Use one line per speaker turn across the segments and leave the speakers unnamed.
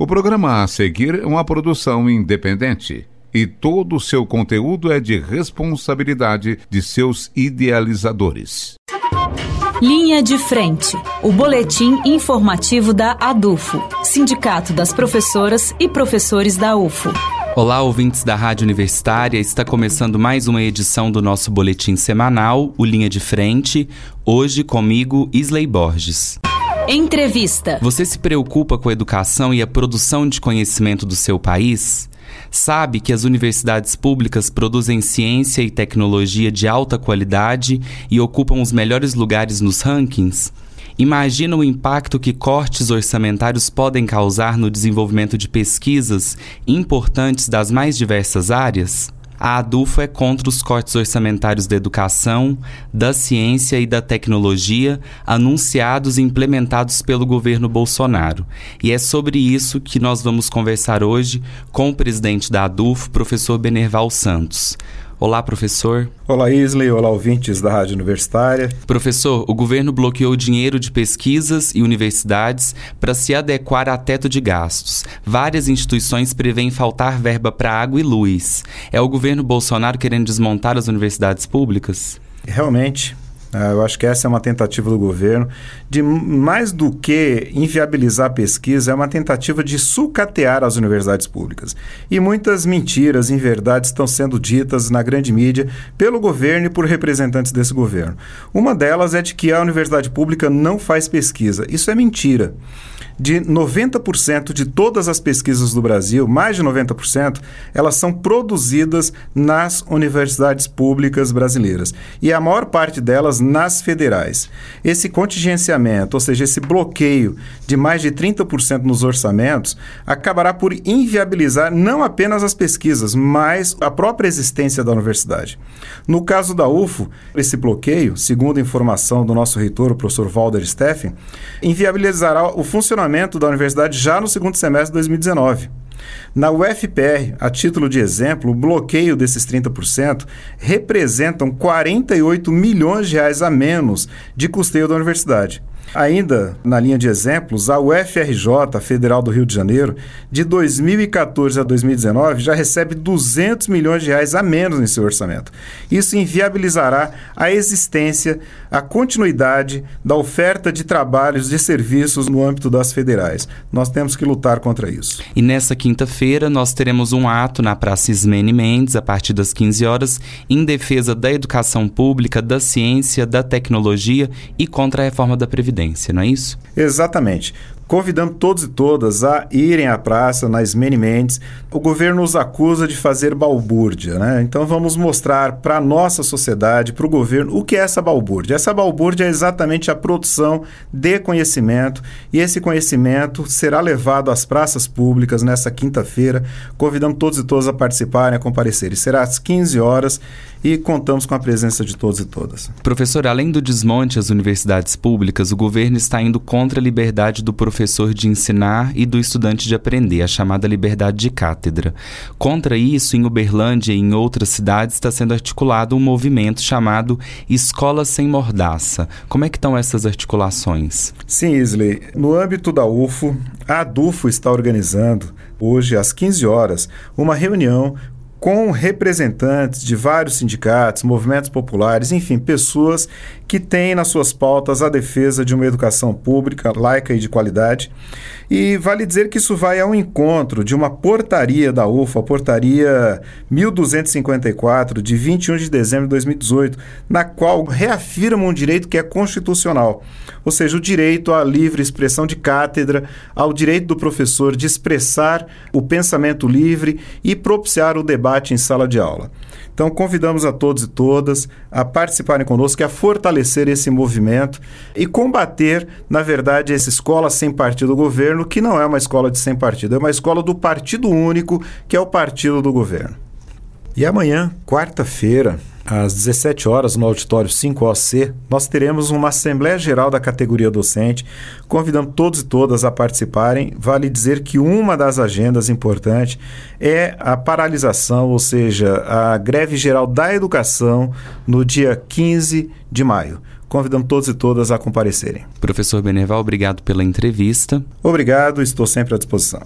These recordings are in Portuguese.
O programa a seguir é uma produção independente e todo o seu conteúdo é de responsabilidade de seus idealizadores.
Linha de Frente, o boletim informativo da ADUFO, Sindicato das Professoras e Professores da UFO.
Olá, ouvintes da Rádio Universitária. Está começando mais uma edição do nosso boletim semanal, o Linha de Frente. Hoje comigo, Isley Borges.
Entrevista.
Você se preocupa com a educação e a produção de conhecimento do seu país? Sabe que as universidades públicas produzem ciência e tecnologia de alta qualidade e ocupam os melhores lugares nos rankings? Imagina o impacto que cortes orçamentários podem causar no desenvolvimento de pesquisas importantes das mais diversas áreas? A ADUFO é contra os cortes orçamentários da educação, da ciência e da tecnologia anunciados e implementados pelo governo Bolsonaro. E é sobre isso que nós vamos conversar hoje com o presidente da ADUFO, professor Benerval Santos. Olá, professor.
Olá, Isley. Olá, ouvintes da Rádio Universitária.
Professor, o governo bloqueou dinheiro de pesquisas e universidades para se adequar a teto de gastos. Várias instituições prevêem faltar verba para água e luz. É o governo Bolsonaro querendo desmontar as universidades públicas?
Realmente, eu acho que essa é uma tentativa do governo de, mais do que inviabilizar a pesquisa, é uma tentativa de sucatear as universidades públicas. E muitas mentiras, inverdades estão sendo ditas na grande mídia pelo governo e por representantes desse governo. Uma delas é de que a universidade pública não faz pesquisa. Isso é mentira de 90% de todas as pesquisas do Brasil, mais de 90%, elas são produzidas nas universidades públicas brasileiras. E a maior parte delas nas federais. Esse contingenciamento, ou seja, esse bloqueio de mais de 30% nos orçamentos, acabará por inviabilizar não apenas as pesquisas, mas a própria existência da universidade. No caso da UFO, esse bloqueio, segundo a informação do nosso reitor, o professor Walter Steffen, inviabilizará o funcionamento da universidade já no segundo semestre de 2019. Na UFPR, a título de exemplo, o bloqueio desses 30% representam 48 milhões de reais a menos de custeio da universidade. Ainda na linha de exemplos, a UFRJ, Federal do Rio de Janeiro, de 2014 a 2019 já recebe 200 milhões de reais a menos em seu orçamento. Isso inviabilizará a existência, a continuidade da oferta de trabalhos de serviços no âmbito das federais. Nós temos que lutar contra isso.
E nessa quinta-feira nós teremos um ato na Praça Ismene Mendes a partir das 15 horas em defesa da educação pública, da ciência, da tecnologia e contra a reforma da previdência não é isso?
Exatamente convidando todos e todas a irem à praça na Ismene Mendes. O governo nos acusa de fazer balbúrdia, né? Então vamos mostrar para a nossa sociedade, para o governo, o que é essa balbúrdia. Essa balbúrdia é exatamente a produção de conhecimento e esse conhecimento será levado às praças públicas nessa quinta-feira. Convidamos todos e todas a participarem, a comparecerem. Será às 15 horas e contamos com a presença de todos e todas.
Professor, além do desmonte às universidades públicas, o governo está indo contra a liberdade do professor professor de ensinar e do estudante de aprender, a chamada liberdade de cátedra. Contra isso, em Uberlândia e em outras cidades está sendo articulado um movimento chamado Escola Sem Mordaça. Como é que estão essas articulações?
Sim, Isley. No âmbito da UFO, a ADUFO está organizando hoje às 15 horas uma reunião com representantes de vários sindicatos, movimentos populares, enfim, pessoas que têm nas suas pautas a defesa de uma educação pública, laica e de qualidade. E vale dizer que isso vai ao encontro de uma portaria da UFA, a portaria 1254, de 21 de dezembro de 2018, na qual reafirma um direito que é constitucional, ou seja, o direito à livre expressão de cátedra, ao direito do professor de expressar o pensamento livre e propiciar o debate debate em sala de aula. Então, convidamos a todos e todas a participarem conosco, a fortalecer esse movimento e combater, na verdade, essa escola sem partido do governo, que não é uma escola de sem partido, é uma escola do partido único, que é o partido do governo. E amanhã, quarta-feira, às 17 horas, no auditório 5OC, nós teremos uma Assembleia Geral da categoria docente, convidando todos e todas a participarem. Vale dizer que uma das agendas importantes é a paralisação, ou seja, a greve geral da educação no dia 15 de maio. Convidamos todos e todas a comparecerem.
Professor Beneval, obrigado pela entrevista.
Obrigado, estou sempre à disposição.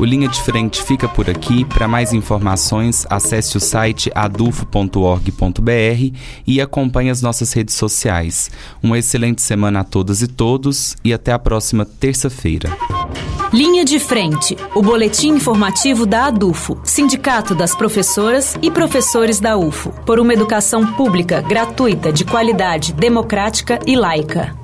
O Linha de Frente fica por aqui. Para mais informações, acesse o site adufo.org.br e acompanhe as nossas redes sociais. Uma excelente semana a todas e todos e até a próxima terça-feira.
Linha de Frente, o boletim informativo da ADUFO, Sindicato das Professoras e Professores da UFO, por uma educação pública, gratuita, de qualidade, democrática e laica.